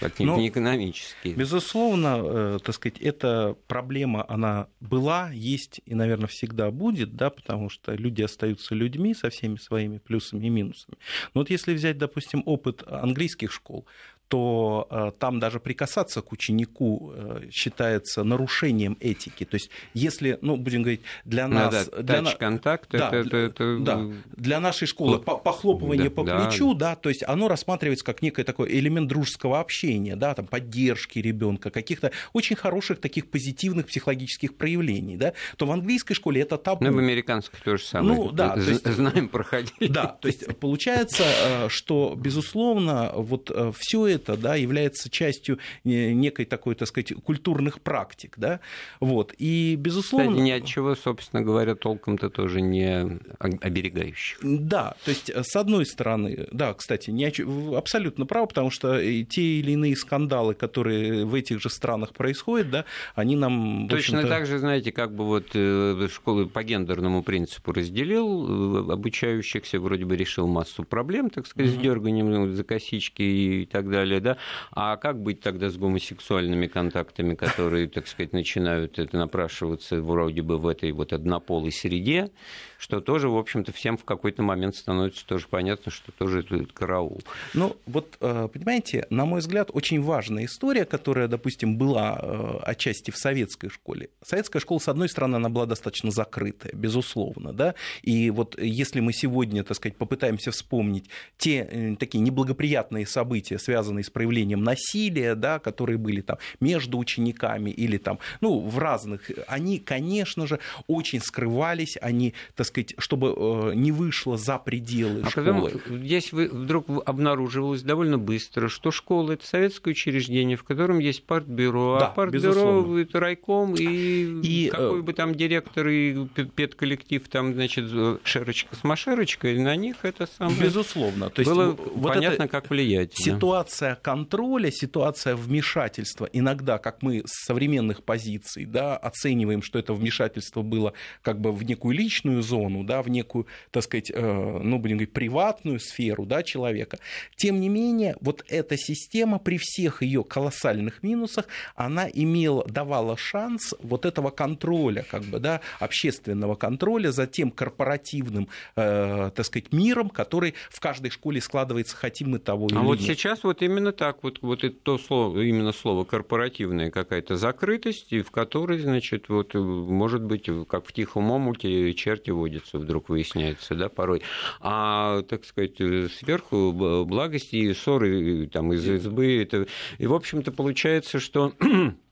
Speaker 1: как ну, не экономические.
Speaker 2: Безусловно, э, так сказать, эта проблема, она была, есть и, наверное, всегда будет, да, потому что люди остаются людьми со всеми своими плюсами и минусами. Но вот если взять, допустим, опыт английских школ, то э, там даже прикасаться к ученику э, считается нарушением этики. То есть, если, ну, будем говорить, для ну нас...
Speaker 1: Ну, да,
Speaker 2: для
Speaker 1: контакт
Speaker 2: да, это, это, это... Да, для нашей школы Хлоп... похлопывание да, по да. плечу, да, то есть оно рассматривается как некий такой элемент дружеского общения, да, там, поддержки ребенка, каких-то очень хороших таких позитивных психологических проявлений, да, то в английской школе это табу.
Speaker 1: Ну, в американской тоже самое.
Speaker 2: Ну, да, то есть,
Speaker 1: знаем, проходили.
Speaker 2: Да, то есть получается, э, что, безусловно, вот все это это да, является частью э, некой такой, так сказать, культурных практик. Да? Вот. И, безусловно...
Speaker 1: Кстати, ни от чего, собственно говоря, толком-то тоже не оберегающих.
Speaker 2: Да, то есть, э, с одной стороны, да, кстати, не о... абсолютно право, потому что те или иные скандалы, которые в этих же странах происходят, да, они нам...
Speaker 1: Точно так же, знаете, как бы вот э, школы по гендерному принципу разделил обучающихся, вроде бы решил массу проблем, так сказать, mm-hmm. с дерганием за косички и так далее далее, да. А как быть тогда с гомосексуальными контактами, которые, так сказать, начинают это напрашиваться вроде бы в этой вот однополой среде, что тоже, в общем-то, всем в какой-то момент становится тоже понятно, что тоже это караул.
Speaker 2: Ну, вот, э, понимаете, на мой взгляд, очень важная история, которая, допустим, была э, отчасти в советской школе. Советская школа, с одной стороны, она была достаточно закрытая, безусловно, да, и вот если мы сегодня, так сказать, попытаемся вспомнить те э, такие неблагоприятные события, связанные с проявлением насилия, да, которые были там между учениками или там, ну, в разных, они, конечно же, очень скрывались, они, так так сказать, чтобы э, не вышло за пределы а школы.
Speaker 1: Потом здесь вы вдруг обнаруживалось довольно быстро, что школа это советское учреждение, в котором есть партбюро, а да, а партбюро это райком, и, и какой э, бы там директор и педколлектив там, значит, шерочка с машерочкой, на них это самое...
Speaker 2: Безусловно.
Speaker 1: То есть было вот понятно, как влиять.
Speaker 2: Ситуация да. контроля, ситуация вмешательства, иногда, как мы с современных позиций да, оцениваем, что это вмешательство было как бы в некую личную зону, зону, да, в некую, так сказать, э, ну, будем говорить, приватную сферу да, человека. Тем не менее, вот эта система при всех ее колоссальных минусах, она имела, давала шанс вот этого контроля, как бы, да, общественного контроля за тем корпоративным, э, так сказать, миром, который в каждой школе складывается, хотим мы того или
Speaker 1: а
Speaker 2: нет.
Speaker 1: А вот сейчас вот именно так, вот, вот это то слово, именно слово корпоративная какая-то закрытость, в которой, значит, вот, может быть, как в тихом омуте черти водится, вдруг выясняется, да, порой. А, так сказать, сверху благости и ссоры там, из избы, это... и, в общем-то, получается, что Э,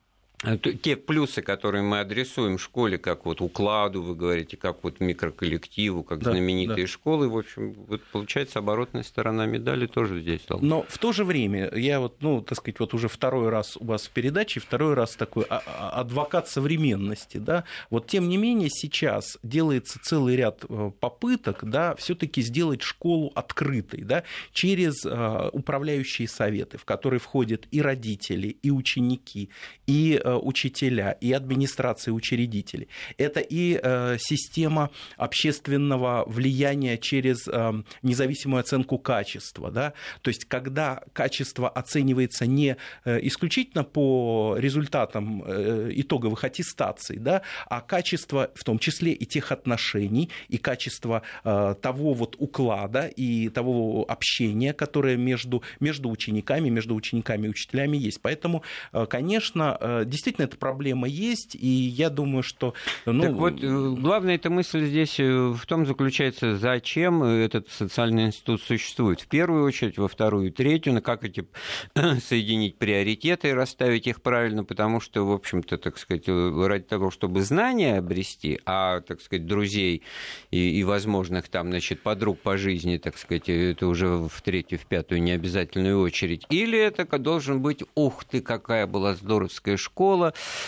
Speaker 1: те плюсы, которые мы адресуем школе, как вот укладу, вы говорите, как вот микроколлективу, как да, знаменитые да. школы, в общем, вот получается оборотная сторона медали тоже здесь.
Speaker 2: Должна. Но в то же время, я вот, ну, так сказать, вот уже второй раз у вас в передаче, второй раз такой а, а, адвокат современности, да, вот тем не менее сейчас делается целый ряд э, попыток, да, все-таки сделать школу открытой, да, через э, управляющие советы, в которые входят и родители, и ученики, и учителя, и администрации учредителей. Это и э, система общественного влияния через э, независимую оценку качества. Да? То есть, когда качество оценивается не э, исключительно по результатам итоговых аттестаций, да, а качество в том числе и тех отношений, и качество того вот уклада и того общения, которое между, между учениками, между учениками и учителями есть. Поэтому, конечно, действительно эта проблема есть, и я думаю, что... Ну...
Speaker 1: Так вот, главная эта мысль здесь в том заключается, зачем этот социальный институт существует. В первую очередь, во вторую, третью, на как эти соединить приоритеты и расставить их правильно, потому что, в общем-то, так сказать, ради того, чтобы знания обрести, а, так сказать, друзей и, и возможных там, значит, подруг по жизни, так сказать, это уже в третью, в пятую необязательную очередь. Или это должен быть, ух ты, какая была здоровская школа,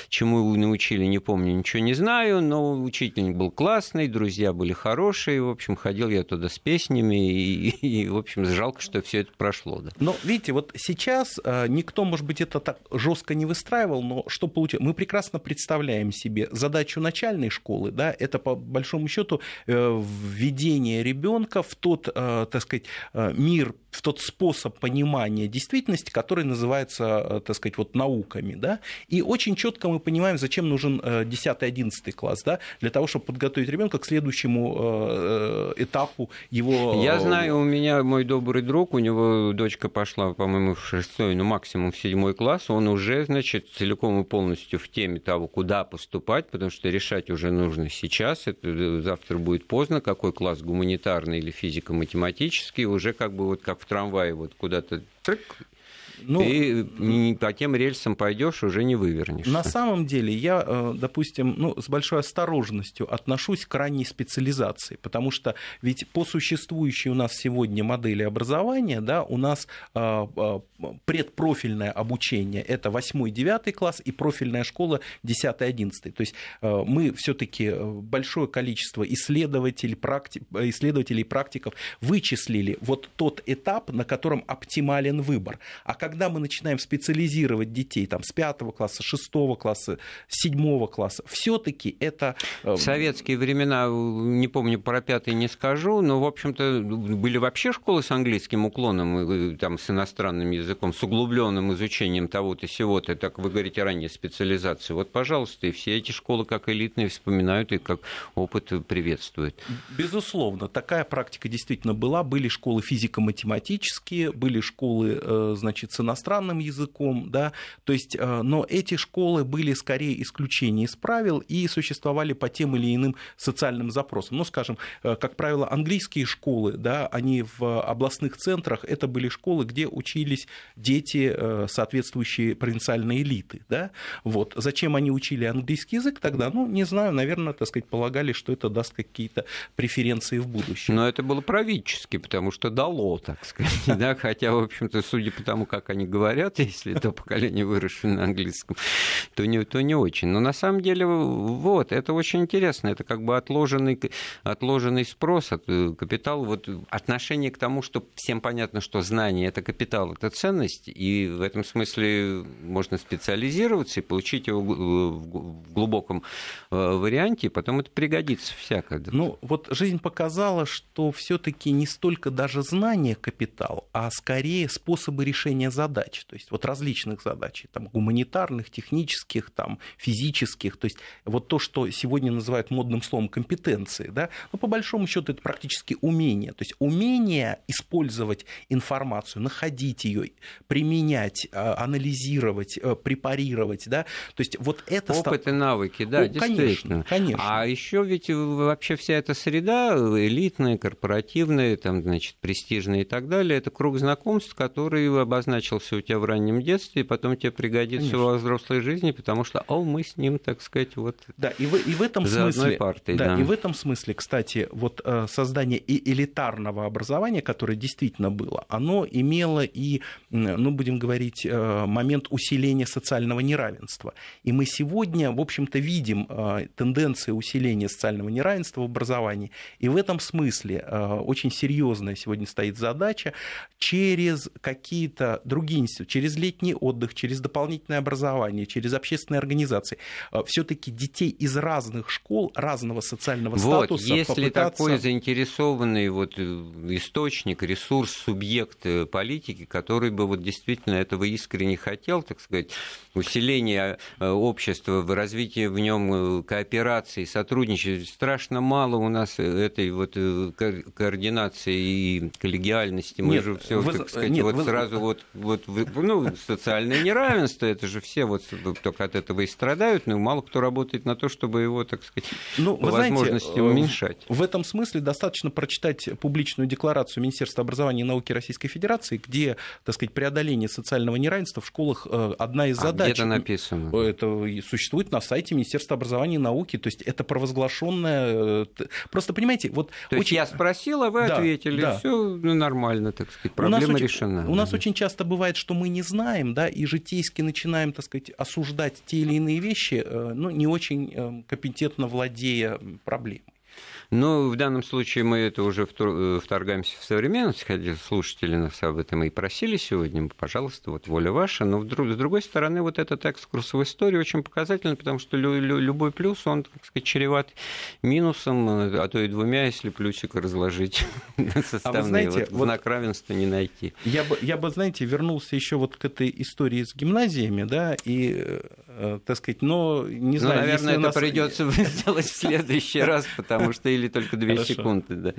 Speaker 1: чему вы научили, не помню, ничего не знаю, но учитель был классный, друзья были хорошие, в общем, ходил я туда с песнями, и, и в общем, жалко, что все это прошло. Да.
Speaker 2: Но, видите, вот сейчас э, никто, может быть, это так жестко не выстраивал, но что получилось? Мы прекрасно представляем себе задачу начальной школы, да, это по большому счету э, введение ребенка в тот, э, так сказать, мир в тот способ понимания действительности, который называется, так сказать, вот науками, да, и очень четко мы понимаем, зачем нужен 10-11 э, класс, да, для того, чтобы подготовить ребенка к следующему э, этапу его...
Speaker 1: Я знаю, у меня мой добрый друг, у него дочка пошла, по-моему, в шестой, ну, максимум в седьмой класс, он уже, значит, целиком и полностью в теме того, куда поступать, потому что решать уже нужно сейчас, это завтра будет поздно, какой класс гуманитарный или физико-математический, уже как бы вот как в трамвае вот куда-то ну, и по тем рельсам пойдешь, уже не вывернешь.
Speaker 2: На самом деле я, э, допустим, ну, с большой осторожностью отношусь к ранней специализации, потому что ведь по существующей у нас сегодня модели образования, да, у нас э, э, предпрофильное обучение – это 8-9 класс и профильная школа 10-11. То есть мы все-таки большое количество исследователей, практи... исследователей и практиков вычислили вот тот этап, на котором оптимален выбор. А когда мы начинаем специализировать детей там, с пятого класса, шестого класса, седьмого класса, все-таки это...
Speaker 1: Э, в советские времена, не помню, про пятый не скажу, но, в общем-то, были вообще школы с английским уклоном, там, с иностранным языком, с углубленным изучением того-то, сего-то, так вы говорите, ранее специализации. Вот, пожалуйста, и все эти школы как элитные вспоминают и как опыт приветствуют.
Speaker 2: Безусловно, такая практика действительно была. Были школы физико-математические, были школы, э, значит, с иностранным языком, да, то есть, э, но эти школы были скорее исключением из правил и существовали по тем или иным социальным запросам. Ну, скажем, э, как правило, английские школы, да, они в областных центрах, это были школы, где учились дети, э, соответствующие провинциальной элиты, да, вот. Зачем они учили английский язык тогда? Ну, не знаю, наверное, так сказать, полагали, что это даст какие-то преференции в будущем.
Speaker 1: Но это было правительски, потому что дало, так сказать, да, хотя, в общем-то, судя по тому, как они говорят, если то поколение выросшее на английском, то не, то не очень. Но на самом деле, вот, это очень интересно. Это как бы отложенный, отложенный спрос от э, капитала. Вот отношение к тому, что всем понятно, что знание – это капитал, это ценность, и в этом смысле можно специализироваться и получить его в глубоком э, варианте, и потом это пригодится всяко.
Speaker 2: Ну, вот жизнь показала, что все таки не столько даже знание капитал, а скорее способы решения задач, то есть вот различных задач, там, гуманитарных, технических, там, физических, то есть вот то, что сегодня называют модным словом компетенции, да, ну, по большому счету это практически умение, то есть умение использовать информацию, находить ее, применять, а, анализировать, э, препарировать, да, то есть вот это...
Speaker 1: Опыт и навыки, да, О, действительно.
Speaker 2: Конечно, конечно.
Speaker 1: А еще ведь вообще вся эта среда, элитная, корпоративная, там, значит, престижная и так далее, это круг знакомств, который обозначен начался у тебя в раннем детстве, и потом тебе пригодится Конечно. во взрослой жизни, потому что, о, мы с ним, так сказать, вот
Speaker 2: да, и в, и в этом
Speaker 1: за
Speaker 2: смысле,
Speaker 1: партой.
Speaker 2: Да, да, и в этом смысле, кстати, вот э, создание и элитарного образования, которое действительно было, оно имело и, ну, будем говорить, э, момент усиления социального неравенства. И мы сегодня, в общем-то, видим э, тенденции усиления социального неравенства в образовании. И в этом смысле очень серьезная сегодня стоит задача через какие-то другие институты, через летний отдых, через дополнительное образование, через общественные организации, э, все-таки детей из разных школ, разного социального
Speaker 1: вот,
Speaker 2: статуса
Speaker 1: если
Speaker 2: попытаться...
Speaker 1: такой заинтересованный вот э, источник, ресурс, субъект э, политики, который бы вот действительно этого искренне хотел, так сказать, усиление общества, в развитии в нем кооперации, сотрудничества, страшно мало у нас этой вот координации и коллегиальности. Мы нет, же все, так сказать, нет, вот вы... сразу вот вот, ну, социальное неравенство, это же все вот только от этого и страдают, но мало кто работает на то, чтобы его, так сказать, ну, по возможности знаете, уменьшать.
Speaker 2: В этом смысле достаточно прочитать публичную декларацию Министерства образования и науки Российской Федерации, где, так сказать, преодоление социального неравенства в школах э, одна из а задач.
Speaker 1: Где это написано?
Speaker 2: Это существует на сайте Министерства образования и науки, то есть это провозглашенное. Э, просто понимаете, вот.
Speaker 1: То очень... есть я спросил, а вы да, ответили, да. все нормально, так сказать, проблема у решена.
Speaker 2: Очень, у нас очень часто бывает, что мы не знаем, да, и житейски начинаем, так сказать, осуждать те или иные вещи, э, ну, не очень компетентно владея проблемой.
Speaker 1: Но в данном случае мы это уже э, вторгаемся в современность, хотя слушатели нас об этом и просили сегодня, пожалуйста, вот воля ваша. Но с другой стороны, вот этот экскурс в историю очень показательный, потому что любой плюс, он, так сказать, чреват минусом, э, а то и двумя, если плюсик разложить составные. А вы знаете, вот знак равенства не найти.
Speaker 2: Я бы, я бы, знаете, вернулся еще вот к этой истории с гимназиями, да, и, э, так сказать, но не ну, знаю,
Speaker 1: ну, наверное, это нас... придется сделать в следующий раз, потому что или только две секунды. Да.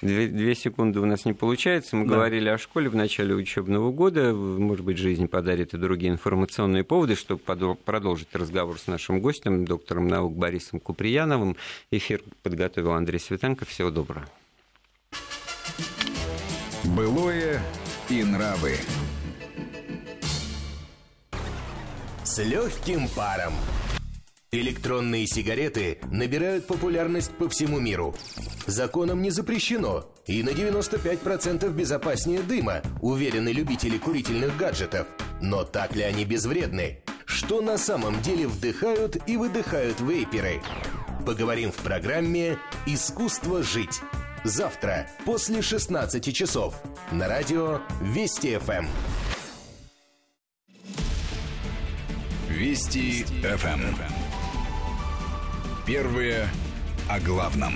Speaker 1: Две, две секунды у нас не получается. Мы да. говорили о школе в начале учебного года. Может быть, жизнь подарит и другие информационные поводы, чтобы продолжить разговор с нашим гостем, доктором наук Борисом Куприяновым. Эфир подготовил Андрей Светенко. Всего доброго.
Speaker 6: Былое и нравы.
Speaker 7: С легким паром. Электронные сигареты набирают популярность по всему миру. Законом не запрещено и на 95% безопаснее дыма, уверены любители курительных гаджетов. Но так ли они безвредны? Что на самом деле вдыхают и выдыхают вейперы? Поговорим в программе «Искусство жить». Завтра после 16 часов на радио Вести ФМ.
Speaker 6: Вести ФМ. Первые о главном.